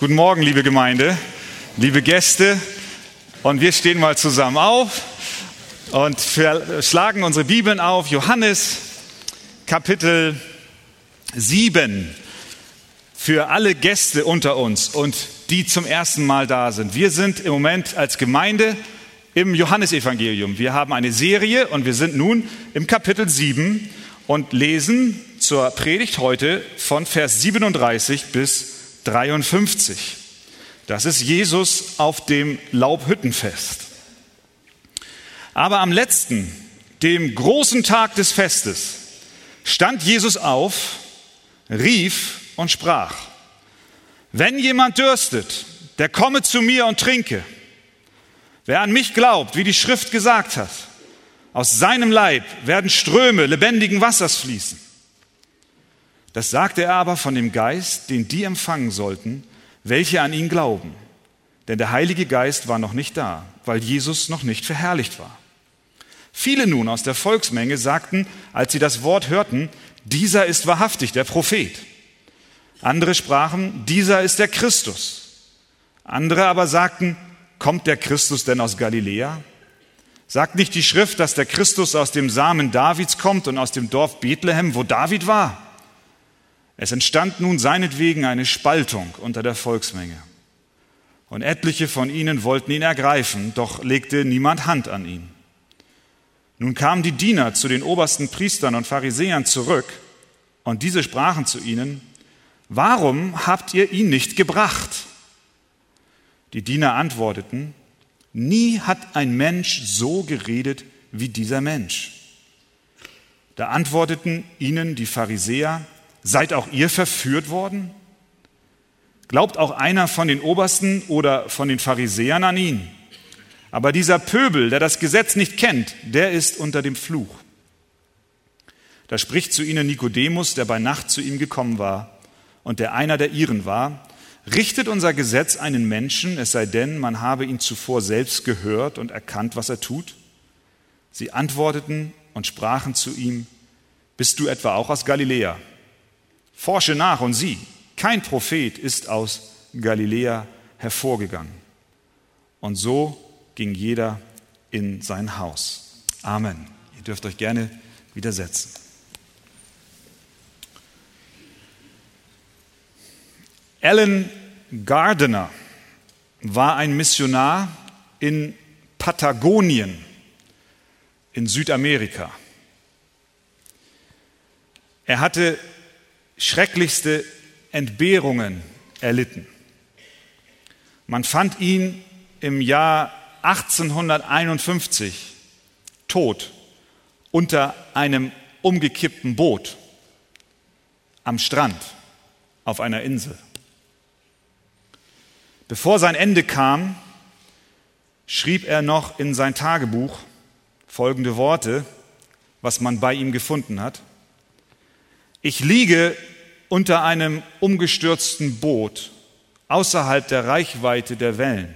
Guten Morgen, liebe Gemeinde, liebe Gäste. Und wir stehen mal zusammen auf und schlagen unsere Bibeln auf. Johannes Kapitel 7 für alle Gäste unter uns und die zum ersten Mal da sind. Wir sind im Moment als Gemeinde im Johannesevangelium. Wir haben eine Serie und wir sind nun im Kapitel 7 und lesen zur Predigt heute von Vers 37 bis 53. Das ist Jesus auf dem Laubhüttenfest. Aber am letzten, dem großen Tag des Festes, stand Jesus auf, rief und sprach, wenn jemand dürstet, der komme zu mir und trinke. Wer an mich glaubt, wie die Schrift gesagt hat, aus seinem Leib werden Ströme lebendigen Wassers fließen. Das sagte er aber von dem Geist, den die empfangen sollten, welche an ihn glauben. Denn der Heilige Geist war noch nicht da, weil Jesus noch nicht verherrlicht war. Viele nun aus der Volksmenge sagten, als sie das Wort hörten, dieser ist wahrhaftig der Prophet. Andere sprachen, dieser ist der Christus. Andere aber sagten, kommt der Christus denn aus Galiläa? Sagt nicht die Schrift, dass der Christus aus dem Samen Davids kommt und aus dem Dorf Bethlehem, wo David war? Es entstand nun seinetwegen eine Spaltung unter der Volksmenge. Und etliche von ihnen wollten ihn ergreifen, doch legte niemand Hand an ihn. Nun kamen die Diener zu den obersten Priestern und Pharisäern zurück, und diese sprachen zu ihnen, Warum habt ihr ihn nicht gebracht? Die Diener antworteten, Nie hat ein Mensch so geredet wie dieser Mensch. Da antworteten ihnen die Pharisäer, Seid auch ihr verführt worden? Glaubt auch einer von den Obersten oder von den Pharisäern an ihn? Aber dieser Pöbel, der das Gesetz nicht kennt, der ist unter dem Fluch. Da spricht zu ihnen Nikodemus, der bei Nacht zu ihm gekommen war und der einer der ihren war, richtet unser Gesetz einen Menschen, es sei denn, man habe ihn zuvor selbst gehört und erkannt, was er tut? Sie antworteten und sprachen zu ihm, bist du etwa auch aus Galiläa? Forsche nach und sieh, kein Prophet ist aus Galiläa hervorgegangen. Und so ging jeder in sein Haus. Amen. Ihr dürft euch gerne widersetzen. Alan Gardiner war ein Missionar in Patagonien in Südamerika. Er hatte schrecklichste Entbehrungen erlitten. Man fand ihn im Jahr 1851 tot unter einem umgekippten Boot am Strand auf einer Insel. Bevor sein Ende kam, schrieb er noch in sein Tagebuch folgende Worte, was man bei ihm gefunden hat. Ich liege unter einem umgestürzten Boot außerhalb der Reichweite der Wellen.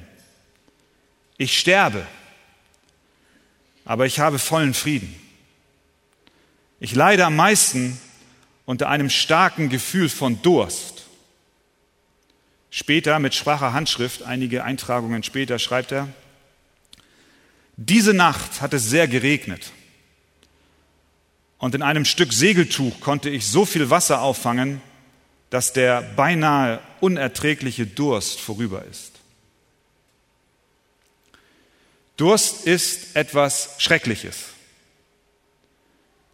Ich sterbe, aber ich habe vollen Frieden. Ich leide am meisten unter einem starken Gefühl von Durst. Später mit schwacher Handschrift, einige Eintragungen später, schreibt er, diese Nacht hat es sehr geregnet. Und in einem Stück Segeltuch konnte ich so viel Wasser auffangen, dass der beinahe unerträgliche Durst vorüber ist. Durst ist etwas Schreckliches.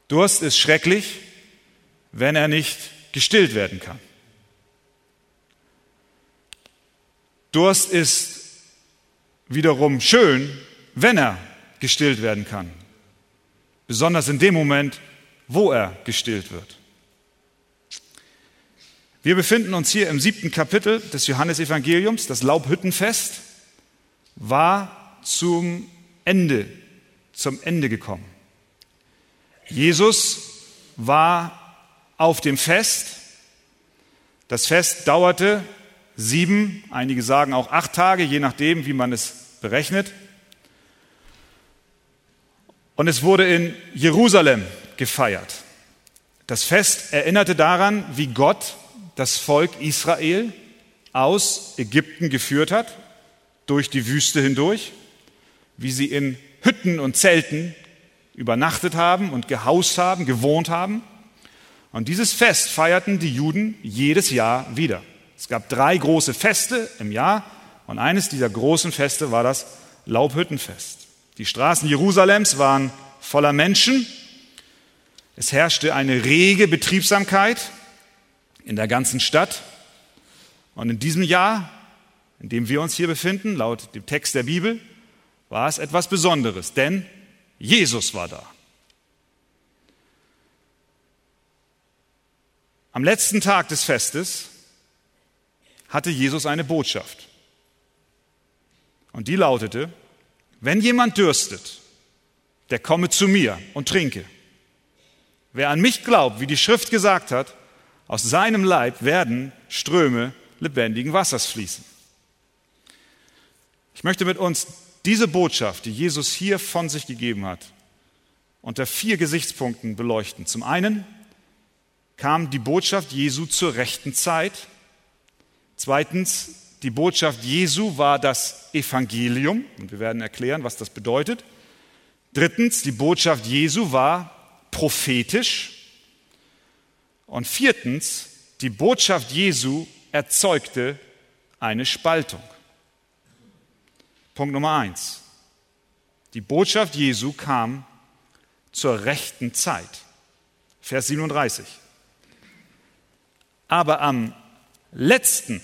Durst ist schrecklich, wenn er nicht gestillt werden kann. Durst ist wiederum schön, wenn er gestillt werden kann. Besonders in dem Moment, wo er gestillt wird. Wir befinden uns hier im siebten Kapitel des Johannesevangeliums. Das Laubhüttenfest war zum Ende, zum Ende gekommen. Jesus war auf dem Fest. Das Fest dauerte sieben, einige sagen auch acht Tage, je nachdem, wie man es berechnet. Und es wurde in Jerusalem gefeiert. Das Fest erinnerte daran, wie Gott das Volk Israel aus Ägypten geführt hat, durch die Wüste hindurch, wie sie in Hütten und Zelten übernachtet haben und gehaust haben, gewohnt haben. Und dieses Fest feierten die Juden jedes Jahr wieder. Es gab drei große Feste im Jahr und eines dieser großen Feste war das Laubhüttenfest. Die Straßen Jerusalems waren voller Menschen. Es herrschte eine rege Betriebsamkeit in der ganzen Stadt. Und in diesem Jahr, in dem wir uns hier befinden, laut dem Text der Bibel, war es etwas Besonderes, denn Jesus war da. Am letzten Tag des Festes hatte Jesus eine Botschaft. Und die lautete, wenn jemand dürstet, der komme zu mir und trinke. Wer an mich glaubt, wie die Schrift gesagt hat, aus seinem Leib werden Ströme lebendigen Wassers fließen. Ich möchte mit uns diese Botschaft, die Jesus hier von sich gegeben hat, unter vier Gesichtspunkten beleuchten. Zum einen kam die Botschaft Jesu zur rechten Zeit. Zweitens, die Botschaft Jesu war das Evangelium und wir werden erklären, was das bedeutet. Drittens, die Botschaft Jesu war prophetisch. Und viertens, die Botschaft Jesu erzeugte eine Spaltung. Punkt Nummer eins. Die Botschaft Jesu kam zur rechten Zeit. Vers 37. Aber am letzten,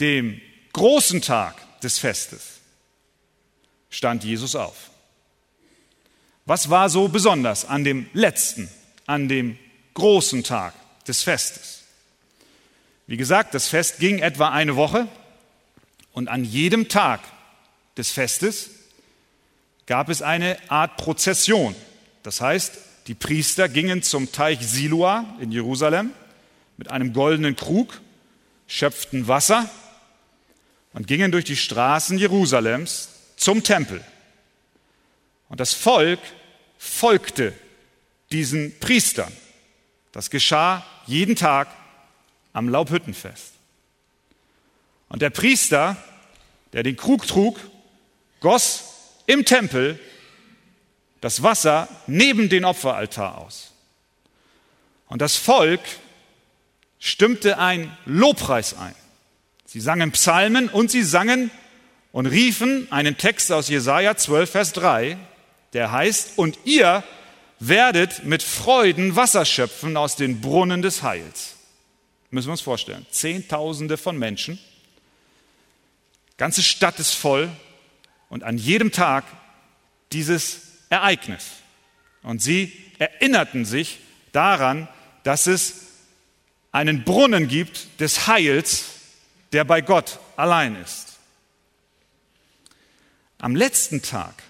dem großen Tag des Festes, stand Jesus auf. Was war so besonders an dem letzten, an dem großen Tag des Festes? Wie gesagt, das Fest ging etwa eine Woche und an jedem Tag des Festes gab es eine Art Prozession. Das heißt, die Priester gingen zum Teich Siloa in Jerusalem mit einem goldenen Krug, schöpften Wasser und gingen durch die Straßen Jerusalems zum Tempel. Und das Volk folgte diesen Priestern. Das geschah jeden Tag am Laubhüttenfest. Und der Priester, der den Krug trug, goss im Tempel das Wasser neben den Opferaltar aus. Und das Volk stimmte ein Lobpreis ein. Sie sangen Psalmen und sie sangen und riefen einen Text aus Jesaja 12, Vers 3, der heißt, und ihr werdet mit Freuden Wasser schöpfen aus den Brunnen des Heils. Müssen wir uns vorstellen. Zehntausende von Menschen, ganze Stadt ist voll und an jedem Tag dieses Ereignis. Und sie erinnerten sich daran, dass es einen Brunnen gibt des Heils, der bei Gott allein ist. Am letzten Tag,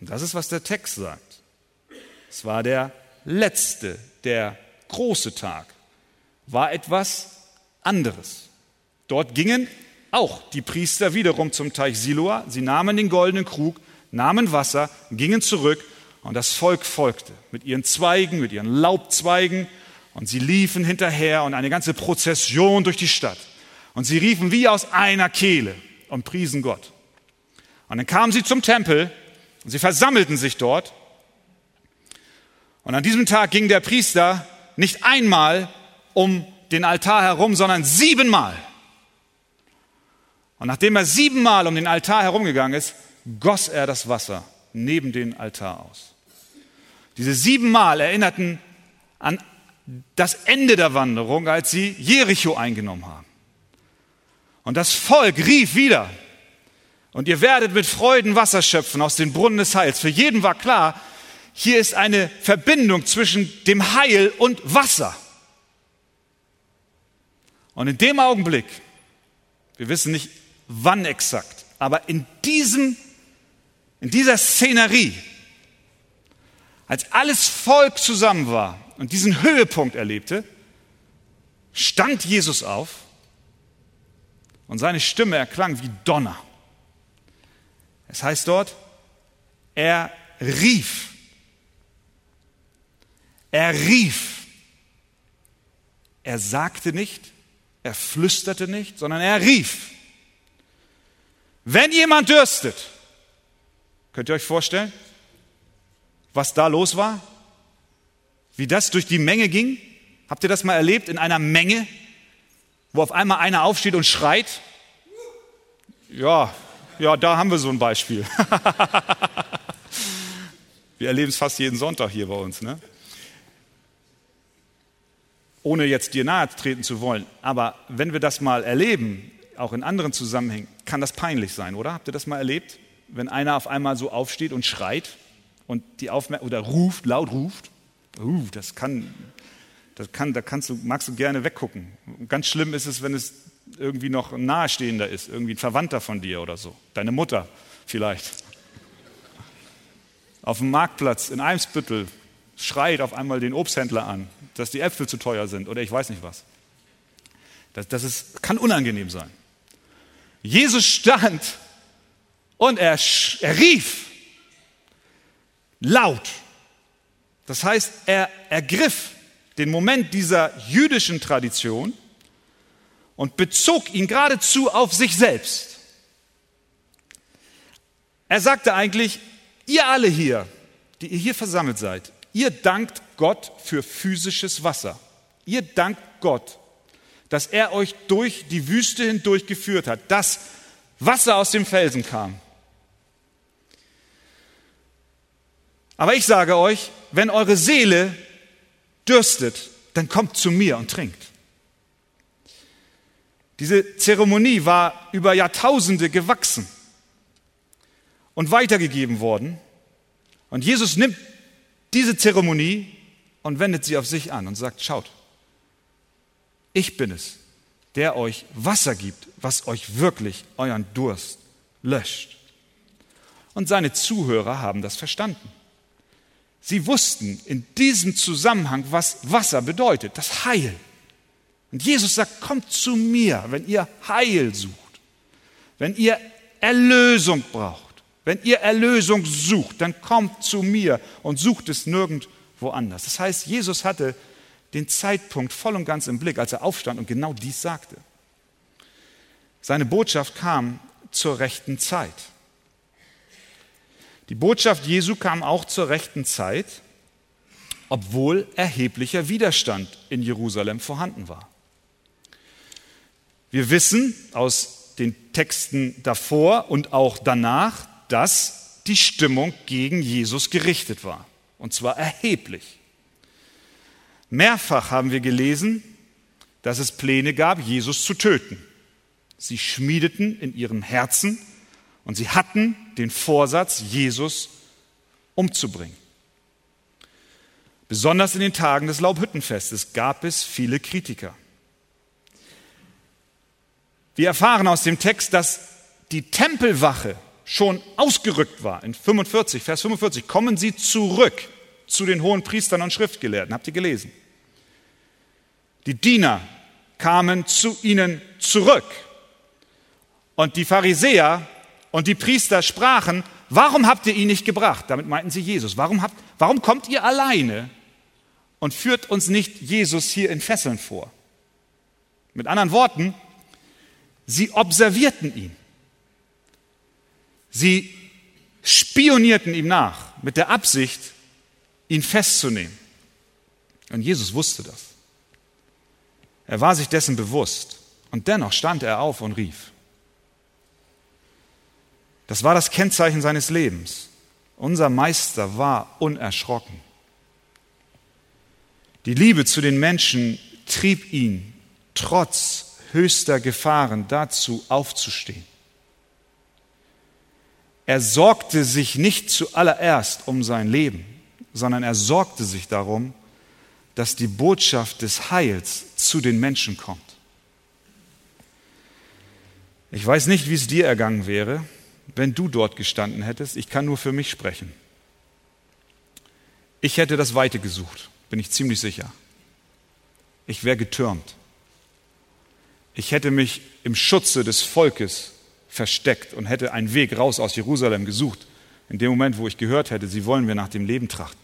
das ist, was der Text sagt, es war der letzte, der große Tag, war etwas anderes. Dort gingen auch die Priester wiederum zum Teich Siloa. Sie nahmen den goldenen Krug, nahmen Wasser, gingen zurück und das Volk folgte mit ihren Zweigen, mit ihren Laubzweigen und sie liefen hinterher und eine ganze Prozession durch die Stadt. Und sie riefen wie aus einer Kehle und priesen Gott. Und dann kamen sie zum Tempel und sie versammelten sich dort. Und an diesem Tag ging der Priester nicht einmal um den Altar herum, sondern siebenmal. Und nachdem er siebenmal um den Altar herumgegangen ist, goss er das Wasser neben den Altar aus. Diese siebenmal erinnerten an das Ende der Wanderung, als sie Jericho eingenommen haben. Und das Volk rief wieder, und ihr werdet mit Freuden Wasser schöpfen aus den Brunnen des Heils. Für jeden war klar, hier ist eine Verbindung zwischen dem Heil und Wasser. Und in dem Augenblick, wir wissen nicht wann exakt, aber in diesem, in dieser Szenerie, als alles Volk zusammen war und diesen Höhepunkt erlebte, stand Jesus auf und seine Stimme erklang wie Donner. Es heißt dort, er rief. Er rief. Er sagte nicht, er flüsterte nicht, sondern er rief. Wenn jemand dürstet, könnt ihr euch vorstellen, was da los war? Wie das durch die Menge ging? Habt ihr das mal erlebt in einer Menge, wo auf einmal einer aufsteht und schreit? Ja, ja, da haben wir so ein Beispiel. wir erleben es fast jeden Sonntag hier bei uns. Ne? Ohne jetzt dir nahe treten zu wollen, aber wenn wir das mal erleben, auch in anderen Zusammenhängen, kann das peinlich sein, oder? Habt ihr das mal erlebt? Wenn einer auf einmal so aufsteht und schreit und die Aufmer oder ruft, laut ruft, uh, das kann, das kann, da kannst du, magst du gerne weggucken. Ganz schlimm ist es, wenn es irgendwie noch ein Nahestehender ist, irgendwie ein Verwandter von dir oder so, deine Mutter vielleicht. Auf dem Marktplatz in Eimsbüttel schreit auf einmal den Obsthändler an, dass die Äpfel zu teuer sind oder ich weiß nicht was. Das, das ist, kann unangenehm sein. Jesus stand und er, er rief laut. Das heißt, er ergriff den Moment dieser jüdischen Tradition und bezog ihn geradezu auf sich selbst. Er sagte eigentlich, ihr alle hier, die ihr hier versammelt seid, ihr dankt Gott für physisches Wasser. Ihr dankt Gott dass er euch durch die Wüste hindurch geführt hat, dass Wasser aus dem Felsen kam. Aber ich sage euch, wenn eure Seele dürstet, dann kommt zu mir und trinkt. Diese Zeremonie war über Jahrtausende gewachsen und weitergegeben worden. Und Jesus nimmt diese Zeremonie und wendet sie auf sich an und sagt, schaut, ich bin es, der euch Wasser gibt, was euch wirklich euren Durst löscht. Und seine Zuhörer haben das verstanden. Sie wussten in diesem Zusammenhang, was Wasser bedeutet, das Heil. Und Jesus sagt, kommt zu mir, wenn ihr Heil sucht, wenn ihr Erlösung braucht, wenn ihr Erlösung sucht, dann kommt zu mir und sucht es nirgendwo anders. Das heißt, Jesus hatte den Zeitpunkt voll und ganz im Blick, als er aufstand und genau dies sagte. Seine Botschaft kam zur rechten Zeit. Die Botschaft Jesu kam auch zur rechten Zeit, obwohl erheblicher Widerstand in Jerusalem vorhanden war. Wir wissen aus den Texten davor und auch danach, dass die Stimmung gegen Jesus gerichtet war, und zwar erheblich. Mehrfach haben wir gelesen, dass es Pläne gab, Jesus zu töten. Sie schmiedeten in ihrem Herzen und sie hatten den Vorsatz, Jesus umzubringen. Besonders in den Tagen des Laubhüttenfestes gab es viele Kritiker. Wir erfahren aus dem Text, dass die Tempelwache schon ausgerückt war. In 45, Vers 45 kommen sie zurück zu den hohen Priestern und Schriftgelehrten. Habt ihr gelesen? Die Diener kamen zu ihnen zurück. Und die Pharisäer und die Priester sprachen, warum habt ihr ihn nicht gebracht? Damit meinten sie Jesus. Warum, habt, warum kommt ihr alleine und führt uns nicht Jesus hier in Fesseln vor? Mit anderen Worten, sie observierten ihn. Sie spionierten ihm nach mit der Absicht, ihn festzunehmen. Und Jesus wusste das. Er war sich dessen bewusst. Und dennoch stand er auf und rief. Das war das Kennzeichen seines Lebens. Unser Meister war unerschrocken. Die Liebe zu den Menschen trieb ihn trotz höchster Gefahren dazu aufzustehen. Er sorgte sich nicht zuallererst um sein Leben, sondern er sorgte sich darum, dass die Botschaft des Heils zu den Menschen kommt. Ich weiß nicht, wie es dir ergangen wäre, wenn du dort gestanden hättest. Ich kann nur für mich sprechen. Ich hätte das Weite gesucht, bin ich ziemlich sicher. Ich wäre getürmt. Ich hätte mich im Schutze des Volkes versteckt und hätte einen Weg raus aus Jerusalem gesucht, in dem Moment, wo ich gehört hätte, sie wollen mir nach dem Leben trachten.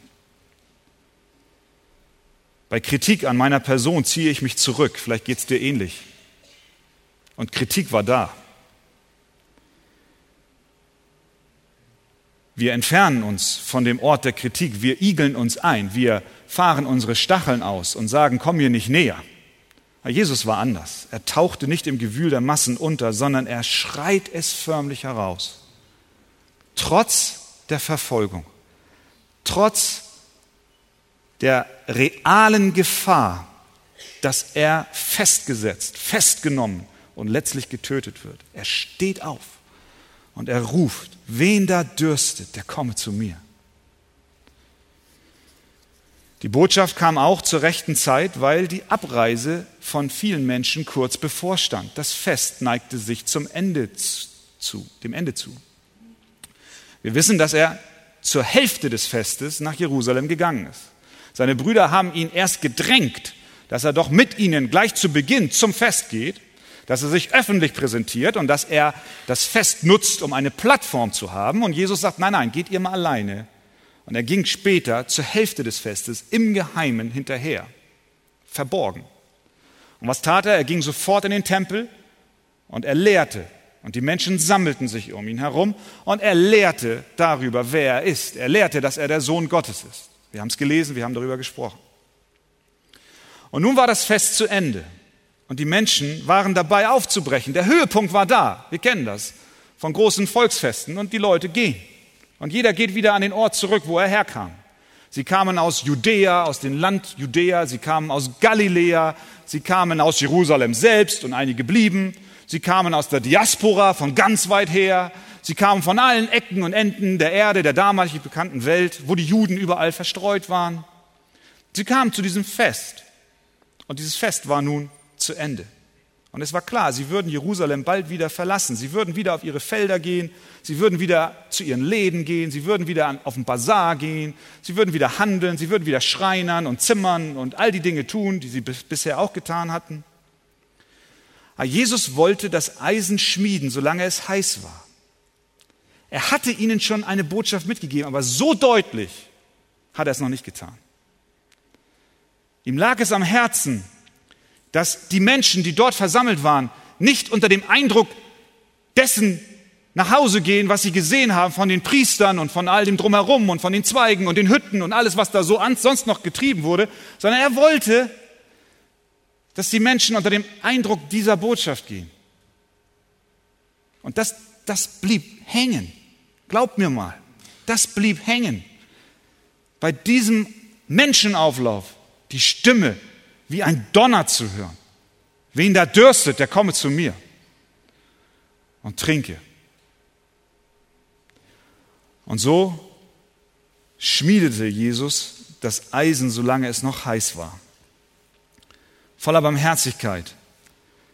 Bei Kritik an meiner Person ziehe ich mich zurück. Vielleicht geht es dir ähnlich. Und Kritik war da. Wir entfernen uns von dem Ort der Kritik, wir igeln uns ein, wir fahren unsere Stacheln aus und sagen, komm mir nicht näher. Jesus war anders. Er tauchte nicht im Gewühl der Massen unter, sondern er schreit es förmlich heraus. Trotz der Verfolgung, trotz der realen Gefahr, dass er festgesetzt, festgenommen und letztlich getötet wird. Er steht auf und er ruft, wen da dürstet, der komme zu mir. Die Botschaft kam auch zur rechten Zeit, weil die Abreise von vielen Menschen kurz bevorstand. Das Fest neigte sich zum Ende zu, dem Ende zu. Wir wissen, dass er zur Hälfte des Festes nach Jerusalem gegangen ist. Seine Brüder haben ihn erst gedrängt, dass er doch mit ihnen gleich zu Beginn zum Fest geht dass er sich öffentlich präsentiert und dass er das Fest nutzt, um eine Plattform zu haben. Und Jesus sagt, nein, nein, geht ihr mal alleine. Und er ging später zur Hälfte des Festes im Geheimen hinterher, verborgen. Und was tat er? Er ging sofort in den Tempel und er lehrte. Und die Menschen sammelten sich um ihn herum und er lehrte darüber, wer er ist. Er lehrte, dass er der Sohn Gottes ist. Wir haben es gelesen, wir haben darüber gesprochen. Und nun war das Fest zu Ende. Und die Menschen waren dabei aufzubrechen. Der Höhepunkt war da. Wir kennen das von großen Volksfesten. Und die Leute gehen. Und jeder geht wieder an den Ort zurück, wo er herkam. Sie kamen aus Judäa, aus dem Land Judäa. Sie kamen aus Galiläa. Sie kamen aus Jerusalem selbst und einige blieben. Sie kamen aus der Diaspora von ganz weit her. Sie kamen von allen Ecken und Enden der Erde, der damalig bekannten Welt, wo die Juden überall verstreut waren. Sie kamen zu diesem Fest. Und dieses Fest war nun zu Ende. Und es war klar, sie würden Jerusalem bald wieder verlassen. Sie würden wieder auf ihre Felder gehen, sie würden wieder zu ihren Läden gehen, sie würden wieder auf den Bazar gehen, sie würden wieder handeln, sie würden wieder schreinern und zimmern und all die Dinge tun, die sie bisher auch getan hatten. Aber Jesus wollte das Eisen schmieden, solange es heiß war. Er hatte ihnen schon eine Botschaft mitgegeben, aber so deutlich hat er es noch nicht getan. Ihm lag es am Herzen, dass die Menschen, die dort versammelt waren, nicht unter dem Eindruck dessen nach Hause gehen, was sie gesehen haben von den Priestern und von all dem drumherum und von den Zweigen und den Hütten und alles, was da so sonst noch getrieben wurde, sondern er wollte, dass die Menschen unter dem Eindruck dieser Botschaft gehen. Und das, das blieb hängen. Glaubt mir mal, das blieb hängen. Bei diesem Menschenauflauf die Stimme wie ein Donner zu hören. Wen da dürstet, der komme zu mir und trinke. Und so schmiedete Jesus das Eisen, solange es noch heiß war. Voller Barmherzigkeit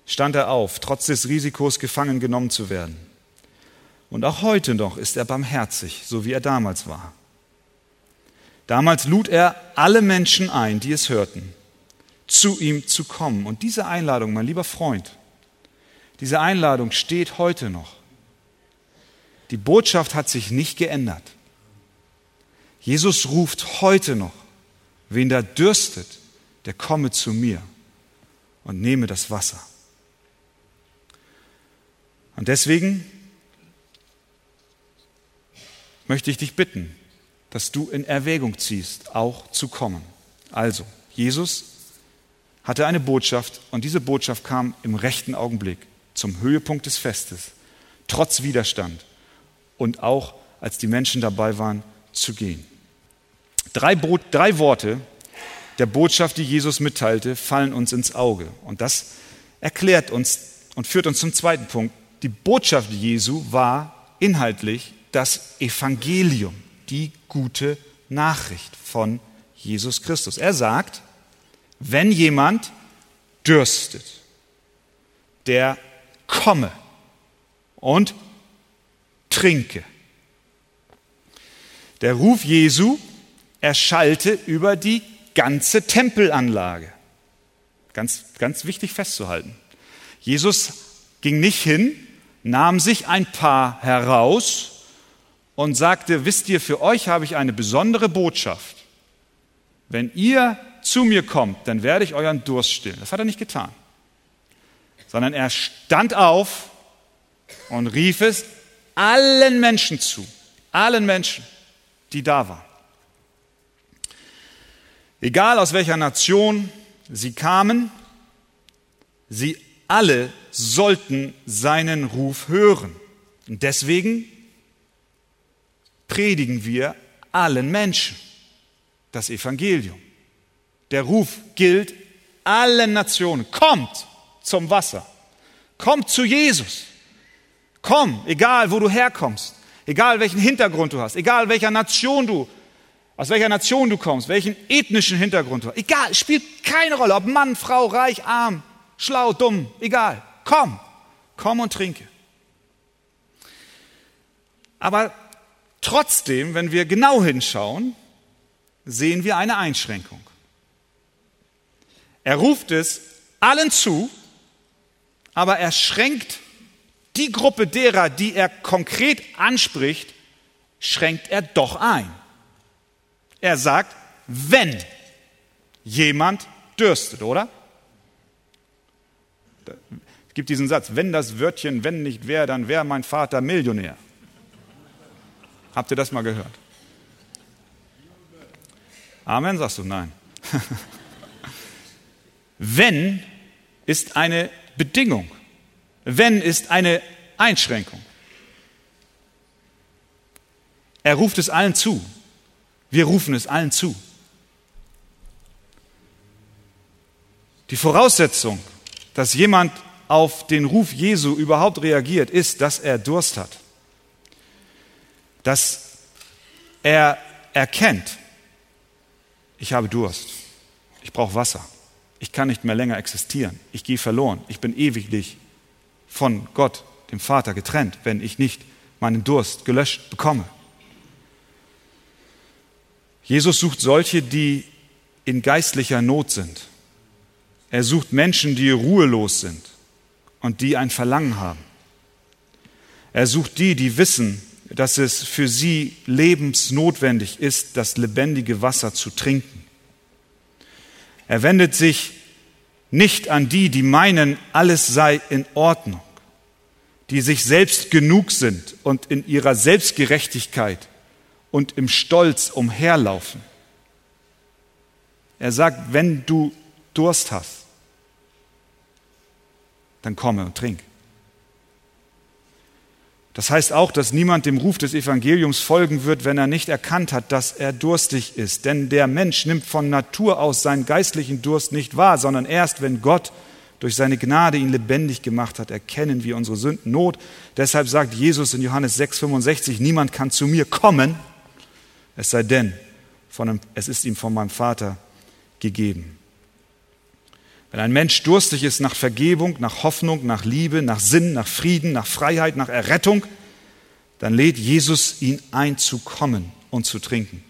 stand er auf, trotz des Risikos gefangen genommen zu werden. Und auch heute noch ist er barmherzig, so wie er damals war. Damals lud er alle Menschen ein, die es hörten zu ihm zu kommen. Und diese Einladung, mein lieber Freund, diese Einladung steht heute noch. Die Botschaft hat sich nicht geändert. Jesus ruft heute noch, wen da dürstet, der komme zu mir und nehme das Wasser. Und deswegen möchte ich dich bitten, dass du in Erwägung ziehst, auch zu kommen. Also, Jesus hatte eine Botschaft und diese Botschaft kam im rechten Augenblick zum Höhepunkt des Festes, trotz Widerstand und auch als die Menschen dabei waren zu gehen. Drei, Bo drei Worte der Botschaft, die Jesus mitteilte, fallen uns ins Auge. Und das erklärt uns und führt uns zum zweiten Punkt. Die Botschaft Jesu war inhaltlich das Evangelium, die gute Nachricht von Jesus Christus. Er sagt, wenn jemand dürstet, der komme und trinke. Der Ruf Jesu erschallte über die ganze Tempelanlage. Ganz, ganz wichtig festzuhalten. Jesus ging nicht hin, nahm sich ein paar heraus und sagte, wisst ihr, für euch habe ich eine besondere Botschaft. Wenn ihr zu mir kommt, dann werde ich euren Durst stillen. Das hat er nicht getan. sondern er stand auf und rief es allen Menschen zu, allen Menschen, die da waren. Egal aus welcher Nation sie kamen, sie alle sollten seinen Ruf hören. Und deswegen predigen wir allen Menschen das Evangelium. Der Ruf gilt allen Nationen. Kommt zum Wasser. Kommt zu Jesus. Komm, egal wo du herkommst, egal welchen Hintergrund du hast, egal welcher Nation du, aus welcher Nation du kommst, welchen ethnischen Hintergrund du hast. Egal, spielt keine Rolle, ob Mann, Frau, reich, arm, schlau, dumm, egal. Komm, komm und trinke. Aber trotzdem, wenn wir genau hinschauen, sehen wir eine Einschränkung. Er ruft es allen zu, aber er schränkt die Gruppe derer, die er konkret anspricht, schränkt er doch ein. Er sagt, wenn jemand dürstet, oder? Es gibt diesen Satz, wenn das Wörtchen wenn nicht wäre, dann wäre mein Vater Millionär. Habt ihr das mal gehört? Amen, sagst du? Nein. wenn ist eine Bedingung. Wenn ist eine Einschränkung. Er ruft es allen zu. Wir rufen es allen zu. Die Voraussetzung, dass jemand auf den Ruf Jesu überhaupt reagiert, ist, dass er Durst hat. Dass er erkennt, ich habe Durst, ich brauche Wasser, ich kann nicht mehr länger existieren, ich gehe verloren, ich bin ewiglich von Gott, dem Vater, getrennt, wenn ich nicht meinen Durst gelöscht bekomme. Jesus sucht solche, die in geistlicher Not sind. Er sucht Menschen, die ruhelos sind und die ein Verlangen haben. Er sucht die, die wissen, dass es für sie lebensnotwendig ist, das lebendige Wasser zu trinken. Er wendet sich nicht an die, die meinen, alles sei in Ordnung, die sich selbst genug sind und in ihrer Selbstgerechtigkeit und im Stolz umherlaufen. Er sagt, wenn du Durst hast, dann komme und trink. Das heißt auch, dass niemand dem Ruf des Evangeliums folgen wird, wenn er nicht erkannt hat, dass er durstig ist. Denn der Mensch nimmt von Natur aus seinen geistlichen Durst nicht wahr, sondern erst, wenn Gott durch seine Gnade ihn lebendig gemacht hat, erkennen wir unsere Sünden Not. Deshalb sagt Jesus in Johannes 6,65, niemand kann zu mir kommen, es sei denn, von, es ist ihm von meinem Vater gegeben. Wenn ein Mensch durstig ist nach Vergebung, nach Hoffnung, nach Liebe, nach Sinn, nach Frieden, nach Freiheit, nach Errettung, dann lädt Jesus ihn ein zu kommen und zu trinken.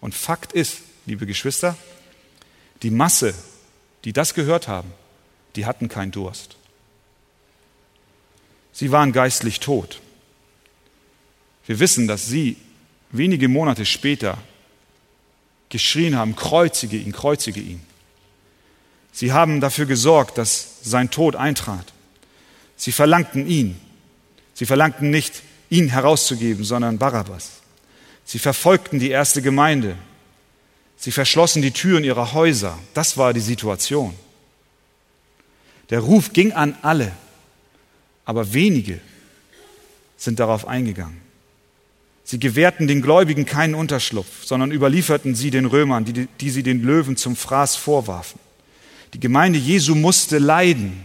Und Fakt ist, liebe Geschwister, die Masse, die das gehört haben, die hatten keinen Durst. Sie waren geistlich tot. Wir wissen, dass sie wenige Monate später geschrien haben, kreuzige ihn, kreuzige ihn. Sie haben dafür gesorgt, dass sein Tod eintrat. Sie verlangten ihn. Sie verlangten nicht, ihn herauszugeben, sondern Barabbas. Sie verfolgten die erste Gemeinde. Sie verschlossen die Türen ihrer Häuser. Das war die Situation. Der Ruf ging an alle, aber wenige sind darauf eingegangen. Sie gewährten den Gläubigen keinen Unterschlupf, sondern überlieferten sie den Römern, die, die sie den Löwen zum Fraß vorwarfen. Die Gemeinde Jesu musste leiden.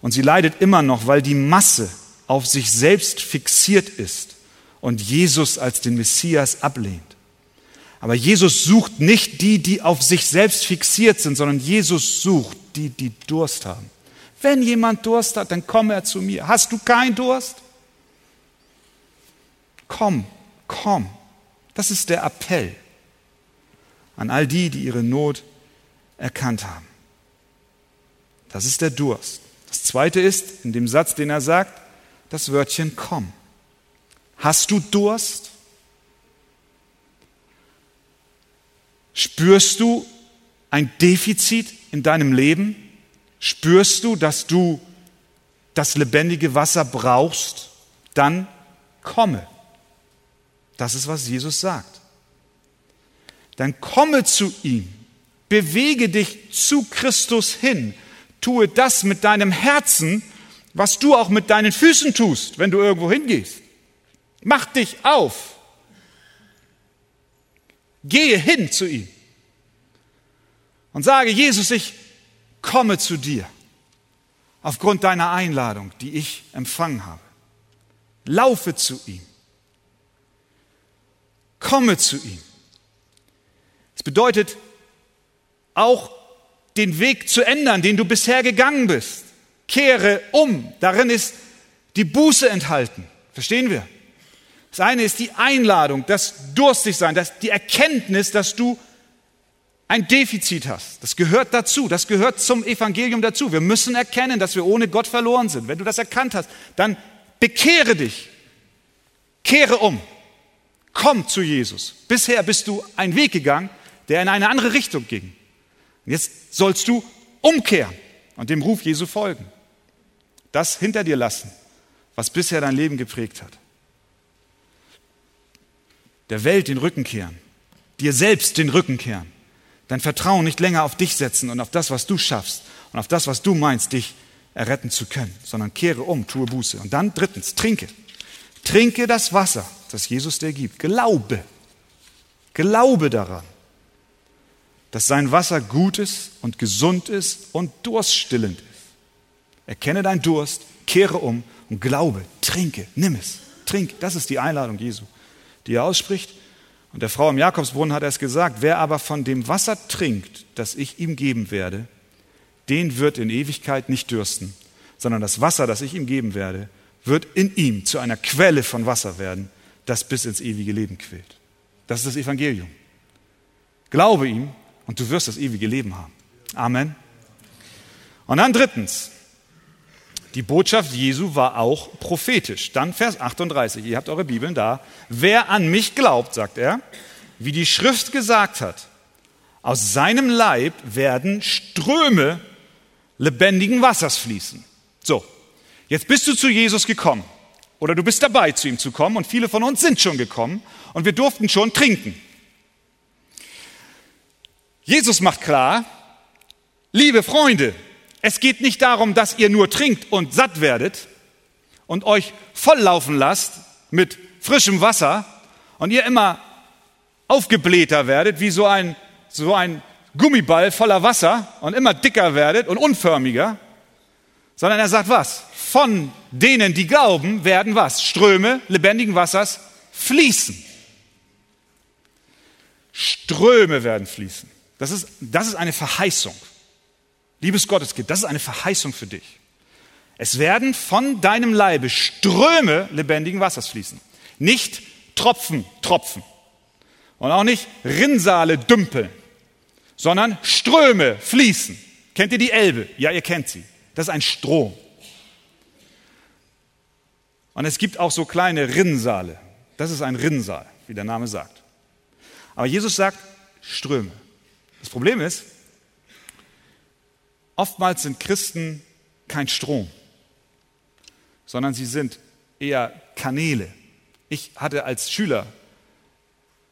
Und sie leidet immer noch, weil die Masse auf sich selbst fixiert ist und Jesus als den Messias ablehnt. Aber Jesus sucht nicht die, die auf sich selbst fixiert sind, sondern Jesus sucht die, die Durst haben. Wenn jemand Durst hat, dann komme er zu mir. Hast du keinen Durst? Komm, komm. Das ist der Appell an all die, die ihre Not erkannt haben. Das ist der Durst. Das zweite ist, in dem Satz, den er sagt, das Wörtchen komm. Hast du Durst? Spürst du ein Defizit in deinem Leben? Spürst du, dass du das lebendige Wasser brauchst? Dann komme. Das ist, was Jesus sagt. Dann komme zu ihm. Bewege dich zu Christus hin. Tue das mit deinem Herzen, was du auch mit deinen Füßen tust, wenn du irgendwo hingehst. Mach dich auf. Gehe hin zu ihm und sage, Jesus, ich komme zu dir aufgrund deiner Einladung, die ich empfangen habe. Laufe zu ihm. Komme zu ihm. Es bedeutet auch den Weg zu ändern, den du bisher gegangen bist. Kehre um. Darin ist die Buße enthalten. Verstehen wir? Das eine ist die Einladung, das Durstigsein, das, die Erkenntnis, dass du ein Defizit hast. Das gehört dazu, das gehört zum Evangelium dazu. Wir müssen erkennen, dass wir ohne Gott verloren sind. Wenn du das erkannt hast, dann bekehre dich, kehre um, komm zu Jesus. Bisher bist du einen Weg gegangen, der in eine andere Richtung ging. Jetzt sollst du umkehren und dem Ruf Jesu folgen. Das hinter dir lassen, was bisher dein Leben geprägt hat. Der Welt den Rücken kehren, dir selbst den Rücken kehren, dein Vertrauen nicht länger auf dich setzen und auf das, was du schaffst und auf das, was du meinst, dich erretten zu können, sondern kehre um, tue Buße. Und dann drittens, trinke. Trinke das Wasser, das Jesus dir gibt. Glaube. Glaube daran dass sein Wasser gut ist und gesund ist und durststillend ist. Erkenne deinen Durst, kehre um und glaube, trinke, nimm es, trink. Das ist die Einladung Jesu, die er ausspricht. Und der Frau im Jakobsbrunnen hat er es gesagt, wer aber von dem Wasser trinkt, das ich ihm geben werde, den wird in Ewigkeit nicht dürsten, sondern das Wasser, das ich ihm geben werde, wird in ihm zu einer Quelle von Wasser werden, das bis ins ewige Leben quillt. Das ist das Evangelium. Glaube ihm und du wirst das ewige Leben haben. Amen. Und dann drittens, die Botschaft Jesu war auch prophetisch. Dann Vers 38, ihr habt eure Bibeln da. Wer an mich glaubt, sagt er, wie die Schrift gesagt hat, aus seinem Leib werden Ströme lebendigen Wassers fließen. So, jetzt bist du zu Jesus gekommen oder du bist dabei, zu ihm zu kommen und viele von uns sind schon gekommen und wir durften schon trinken. Jesus macht klar, liebe Freunde, es geht nicht darum, dass ihr nur trinkt und satt werdet und euch volllaufen lasst mit frischem Wasser und ihr immer aufgeblähter werdet wie so ein, so ein Gummiball voller Wasser und immer dicker werdet und unförmiger, sondern er sagt was? Von denen, die glauben, werden was? Ströme lebendigen Wassers fließen. Ströme werden fließen. Das ist, das ist eine Verheißung. Liebes Gotteskind, das ist eine Verheißung für dich. Es werden von deinem Leibe Ströme lebendigen Wassers fließen. Nicht Tropfen, Tropfen. Und auch nicht Rinnsale dümpeln, sondern Ströme fließen. Kennt ihr die Elbe? Ja, ihr kennt sie. Das ist ein Strom. Und es gibt auch so kleine Rinnsale. Das ist ein Rinnsal, wie der Name sagt. Aber Jesus sagt Ströme. Das Problem ist, oftmals sind Christen kein Strom, sondern sie sind eher Kanäle. Ich hatte als Schüler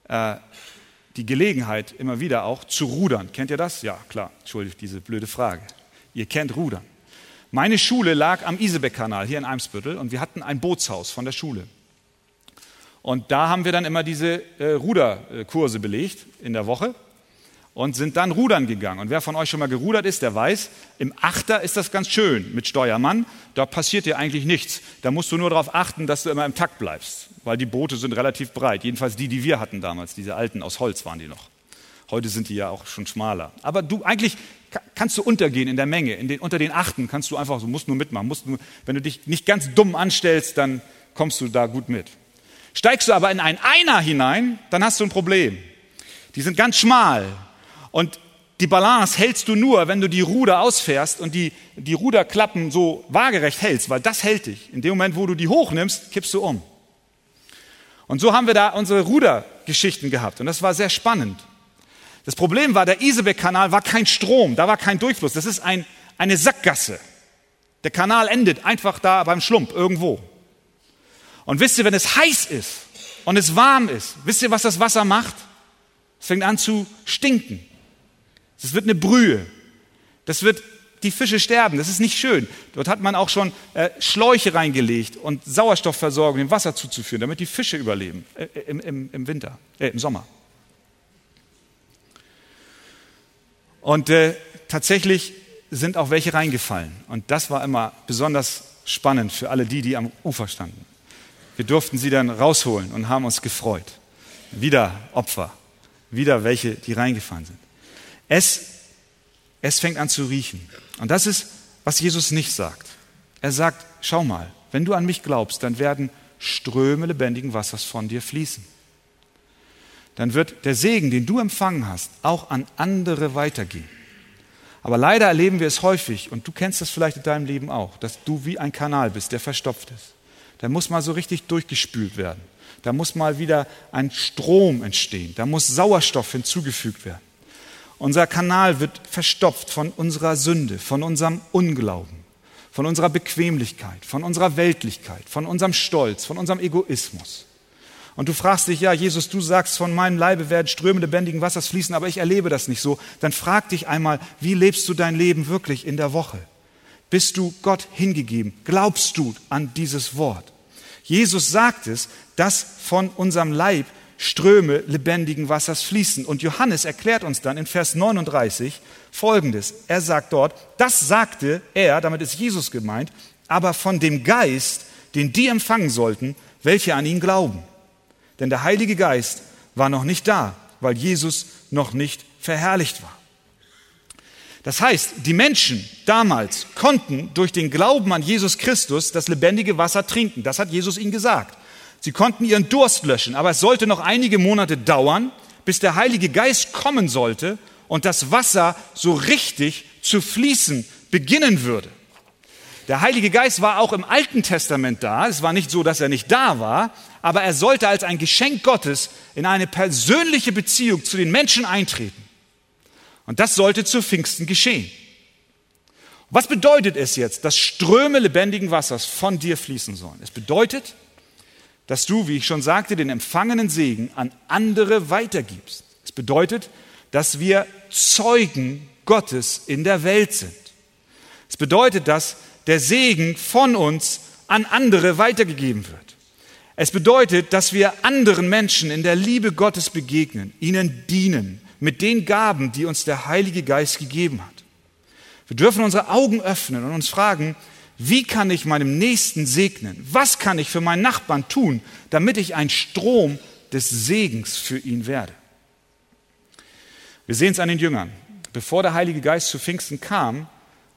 äh, die Gelegenheit, immer wieder auch zu rudern. Kennt ihr das? Ja, klar. Entschuldigt diese blöde Frage. Ihr kennt Rudern. Meine Schule lag am Isebeck-Kanal hier in Eimsbüttel und wir hatten ein Bootshaus von der Schule. Und da haben wir dann immer diese äh, Ruderkurse belegt in der Woche und sind dann rudern gegangen. Und wer von euch schon mal gerudert ist, der weiß, im Achter ist das ganz schön mit Steuermann. Da passiert dir eigentlich nichts. Da musst du nur darauf achten, dass du immer im Takt bleibst, weil die Boote sind relativ breit. Jedenfalls die, die wir hatten damals, diese alten aus Holz waren die noch. Heute sind die ja auch schon schmaler. Aber du eigentlich kannst du untergehen in der Menge. In den, unter den Achten kannst du einfach, du musst nur mitmachen. Musst nur, wenn du dich nicht ganz dumm anstellst, dann kommst du da gut mit. Steigst du aber in einen Einer hinein, dann hast du ein Problem. Die sind ganz schmal. Und die Balance hältst du nur, wenn du die Ruder ausfährst und die, die Ruderklappen so waagerecht hältst, weil das hält dich. In dem Moment, wo du die hochnimmst, kippst du um. Und so haben wir da unsere Rudergeschichten gehabt und das war sehr spannend. Das Problem war, der Isebeck-Kanal war kein Strom, da war kein Durchfluss. Das ist ein, eine Sackgasse. Der Kanal endet einfach da beim Schlump irgendwo. Und wisst ihr, wenn es heiß ist und es warm ist, wisst ihr, was das Wasser macht? Es fängt an zu stinken. Es wird eine Brühe. Das wird die Fische sterben. Das ist nicht schön. Dort hat man auch schon äh, Schläuche reingelegt und Sauerstoffversorgung dem Wasser zuzuführen, damit die Fische überleben äh, im, im, im, Winter, äh, im Sommer. Und äh, tatsächlich sind auch welche reingefallen. Und das war immer besonders spannend für alle die, die am Ufer standen. Wir durften sie dann rausholen und haben uns gefreut. Wieder Opfer, wieder welche, die reingefallen sind. Es, es fängt an zu riechen. Und das ist, was Jesus nicht sagt. Er sagt, schau mal, wenn du an mich glaubst, dann werden Ströme lebendigen Wassers von dir fließen. Dann wird der Segen, den du empfangen hast, auch an andere weitergehen. Aber leider erleben wir es häufig, und du kennst das vielleicht in deinem Leben auch, dass du wie ein Kanal bist, der verstopft ist. Der muss mal so richtig durchgespült werden. Da muss mal wieder ein Strom entstehen. Da muss Sauerstoff hinzugefügt werden. Unser Kanal wird verstopft von unserer Sünde, von unserem Unglauben, von unserer Bequemlichkeit, von unserer Weltlichkeit, von unserem Stolz, von unserem Egoismus. Und du fragst dich, ja, Jesus, du sagst, von meinem Leibe werden Ströme lebendigen Wassers fließen, aber ich erlebe das nicht so. Dann frag dich einmal, wie lebst du dein Leben wirklich in der Woche? Bist du Gott hingegeben? Glaubst du an dieses Wort? Jesus sagt es, dass von unserem Leib Ströme lebendigen Wassers fließen. Und Johannes erklärt uns dann in Vers 39 Folgendes. Er sagt dort, das sagte er, damit ist Jesus gemeint, aber von dem Geist, den die empfangen sollten, welche an ihn glauben. Denn der Heilige Geist war noch nicht da, weil Jesus noch nicht verherrlicht war. Das heißt, die Menschen damals konnten durch den Glauben an Jesus Christus das lebendige Wasser trinken. Das hat Jesus ihnen gesagt. Sie konnten ihren Durst löschen, aber es sollte noch einige Monate dauern, bis der Heilige Geist kommen sollte und das Wasser so richtig zu fließen beginnen würde. Der Heilige Geist war auch im Alten Testament da. Es war nicht so, dass er nicht da war, aber er sollte als ein Geschenk Gottes in eine persönliche Beziehung zu den Menschen eintreten. Und das sollte zu Pfingsten geschehen. Was bedeutet es jetzt, dass Ströme lebendigen Wassers von dir fließen sollen? Es bedeutet, dass du, wie ich schon sagte, den empfangenen Segen an andere weitergibst. Es bedeutet, dass wir Zeugen Gottes in der Welt sind. Es bedeutet, dass der Segen von uns an andere weitergegeben wird. Es bedeutet, dass wir anderen Menschen in der Liebe Gottes begegnen, ihnen dienen mit den Gaben, die uns der Heilige Geist gegeben hat. Wir dürfen unsere Augen öffnen und uns fragen, wie kann ich meinem Nächsten segnen? Was kann ich für meinen Nachbarn tun, damit ich ein Strom des Segens für ihn werde? Wir sehen es an den Jüngern. Bevor der Heilige Geist zu Pfingsten kam,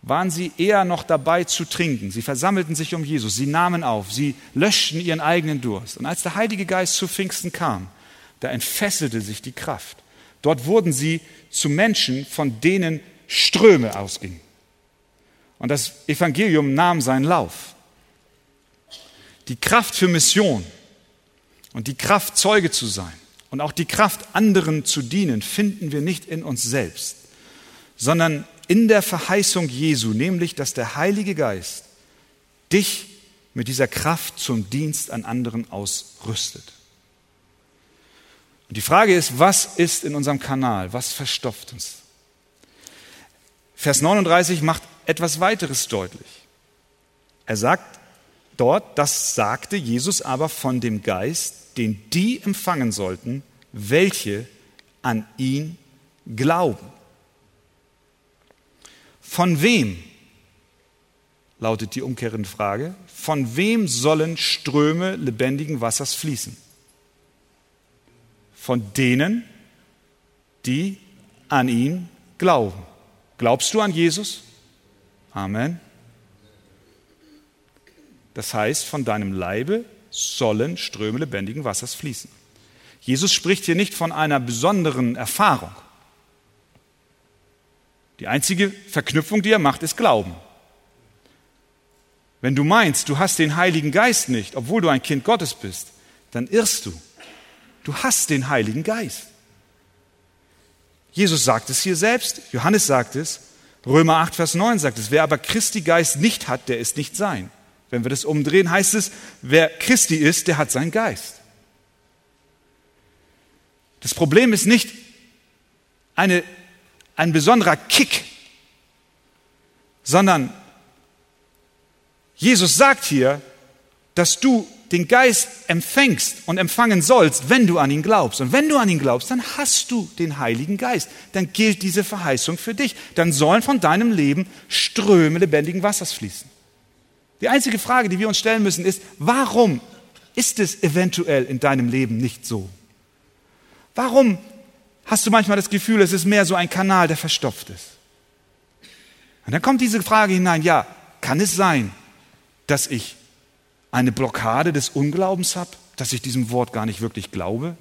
waren sie eher noch dabei zu trinken. Sie versammelten sich um Jesus, sie nahmen auf, sie löschten ihren eigenen Durst. Und als der Heilige Geist zu Pfingsten kam, da entfesselte sich die Kraft. Dort wurden sie zu Menschen, von denen Ströme ausgingen. Und das Evangelium nahm seinen Lauf. Die Kraft für Mission und die Kraft, Zeuge zu sein und auch die Kraft, anderen zu dienen, finden wir nicht in uns selbst, sondern in der Verheißung Jesu, nämlich dass der Heilige Geist dich mit dieser Kraft zum Dienst an anderen ausrüstet. Und die Frage ist, was ist in unserem Kanal? Was verstopft uns? Vers 39 macht etwas weiteres deutlich. Er sagt dort, das sagte Jesus aber von dem Geist, den die empfangen sollten, welche an ihn glauben. Von wem, lautet die umkehrende Frage, von wem sollen Ströme lebendigen Wassers fließen? Von denen, die an ihn glauben. Glaubst du an Jesus? Amen. Das heißt, von deinem Leibe sollen Ströme lebendigen Wassers fließen. Jesus spricht hier nicht von einer besonderen Erfahrung. Die einzige Verknüpfung, die er macht, ist Glauben. Wenn du meinst, du hast den Heiligen Geist nicht, obwohl du ein Kind Gottes bist, dann irrst du. Du hast den Heiligen Geist. Jesus sagt es hier selbst, Johannes sagt es, Römer 8, Vers 9 sagt es, wer aber Christi Geist nicht hat, der ist nicht sein. Wenn wir das umdrehen, heißt es, wer Christi ist, der hat seinen Geist. Das Problem ist nicht eine, ein besonderer Kick, sondern Jesus sagt hier, dass du den Geist empfängst und empfangen sollst, wenn du an ihn glaubst. Und wenn du an ihn glaubst, dann hast du den Heiligen Geist. Dann gilt diese Verheißung für dich. Dann sollen von deinem Leben Ströme lebendigen Wassers fließen. Die einzige Frage, die wir uns stellen müssen, ist, warum ist es eventuell in deinem Leben nicht so? Warum hast du manchmal das Gefühl, es ist mehr so ein Kanal, der verstopft ist? Und dann kommt diese Frage hinein, ja, kann es sein, dass ich eine Blockade des Unglaubens habe, dass ich diesem Wort gar nicht wirklich glaube,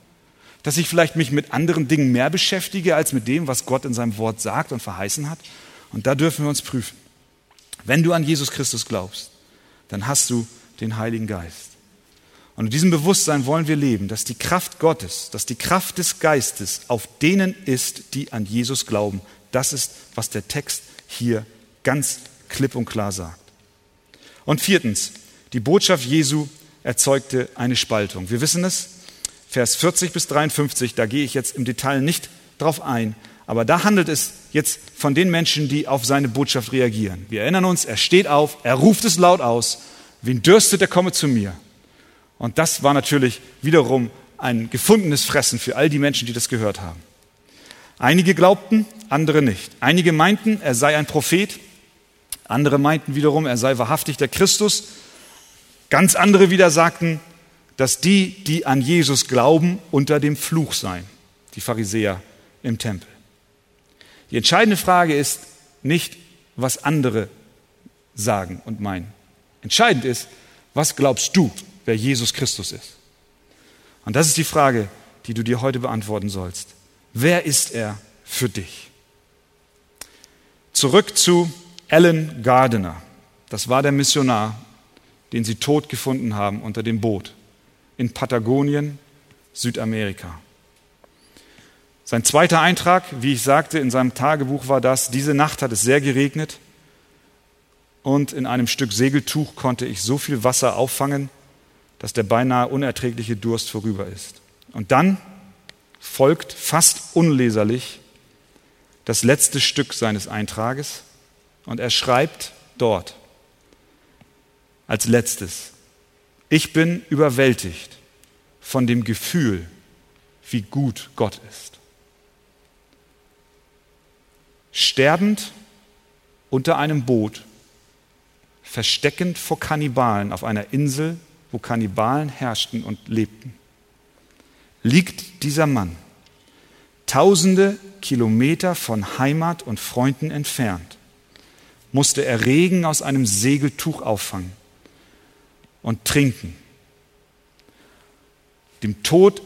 dass ich vielleicht mich mit anderen Dingen mehr beschäftige als mit dem, was Gott in seinem Wort sagt und verheißen hat. Und da dürfen wir uns prüfen. Wenn du an Jesus Christus glaubst, dann hast du den Heiligen Geist. Und in diesem Bewusstsein wollen wir leben, dass die Kraft Gottes, dass die Kraft des Geistes auf denen ist, die an Jesus glauben. Das ist, was der Text hier ganz klipp und klar sagt. Und viertens, die Botschaft Jesu erzeugte eine Spaltung. Wir wissen es, Vers 40 bis 53, da gehe ich jetzt im Detail nicht drauf ein, aber da handelt es jetzt von den Menschen, die auf seine Botschaft reagieren. Wir erinnern uns, er steht auf, er ruft es laut aus, wen dürstet, der komme zu mir. Und das war natürlich wiederum ein gefundenes Fressen für all die Menschen, die das gehört haben. Einige glaubten, andere nicht. Einige meinten, er sei ein Prophet, andere meinten wiederum, er sei wahrhaftig der Christus Ganz andere wieder sagten, dass die, die an Jesus glauben, unter dem Fluch seien, die Pharisäer im Tempel. Die entscheidende Frage ist nicht, was andere sagen und meinen. Entscheidend ist, was glaubst du, wer Jesus Christus ist? Und das ist die Frage, die du dir heute beantworten sollst. Wer ist er für dich? Zurück zu Alan Gardiner. Das war der Missionar den sie tot gefunden haben unter dem Boot in Patagonien, Südamerika. Sein zweiter Eintrag, wie ich sagte, in seinem Tagebuch war das, diese Nacht hat es sehr geregnet und in einem Stück Segeltuch konnte ich so viel Wasser auffangen, dass der beinahe unerträgliche Durst vorüber ist. Und dann folgt fast unleserlich das letzte Stück seines Eintrages und er schreibt dort, als letztes, ich bin überwältigt von dem Gefühl, wie gut Gott ist. Sterbend unter einem Boot, versteckend vor Kannibalen auf einer Insel, wo Kannibalen herrschten und lebten, liegt dieser Mann, tausende Kilometer von Heimat und Freunden entfernt, musste er Regen aus einem Segeltuch auffangen und trinken. Dem Tod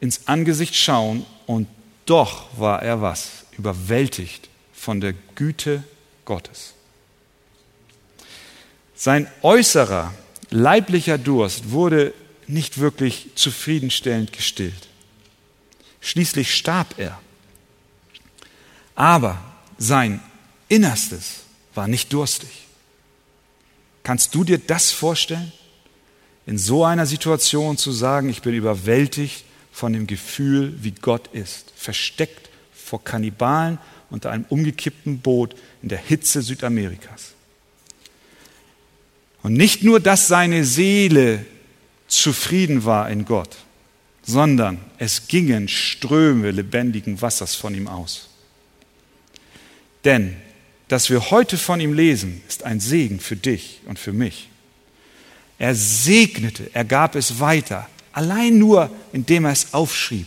ins Angesicht schauen und doch war er was? Überwältigt von der Güte Gottes. Sein äußerer leiblicher Durst wurde nicht wirklich zufriedenstellend gestillt. Schließlich starb er. Aber sein Innerstes war nicht durstig. Kannst du dir das vorstellen? In so einer Situation zu sagen, ich bin überwältigt von dem Gefühl, wie Gott ist, versteckt vor Kannibalen unter einem umgekippten Boot in der Hitze Südamerikas. Und nicht nur, dass seine Seele zufrieden war in Gott, sondern es gingen Ströme lebendigen Wassers von ihm aus. Denn, dass wir heute von ihm lesen, ist ein Segen für dich und für mich. Er segnete, er gab es weiter, allein nur, indem er es aufschrieb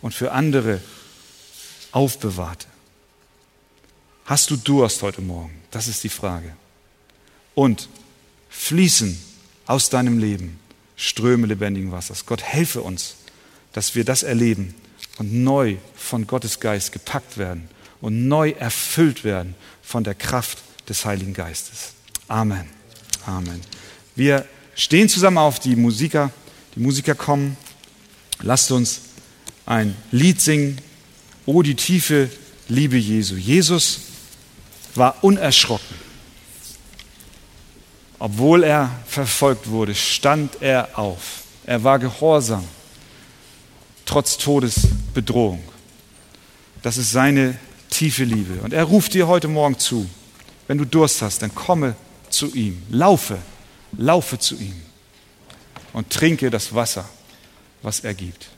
und für andere aufbewahrte. Hast du Durst heute Morgen? Das ist die Frage. Und fließen aus deinem Leben Ströme lebendigen Wassers. Gott helfe uns, dass wir das erleben und neu von Gottes Geist gepackt werden und neu erfüllt werden von der Kraft des Heiligen Geistes. Amen. Amen. Wir stehen zusammen auf, die Musiker, die Musiker kommen. Lasst uns ein Lied singen. Oh, die tiefe Liebe Jesu. Jesus war unerschrocken. Obwohl er verfolgt wurde, stand er auf. Er war gehorsam, trotz Todesbedrohung. Das ist seine tiefe Liebe. Und er ruft dir heute Morgen zu, wenn du Durst hast, dann komme zu ihm. Laufe, laufe zu ihm und trinke das Wasser, was er gibt.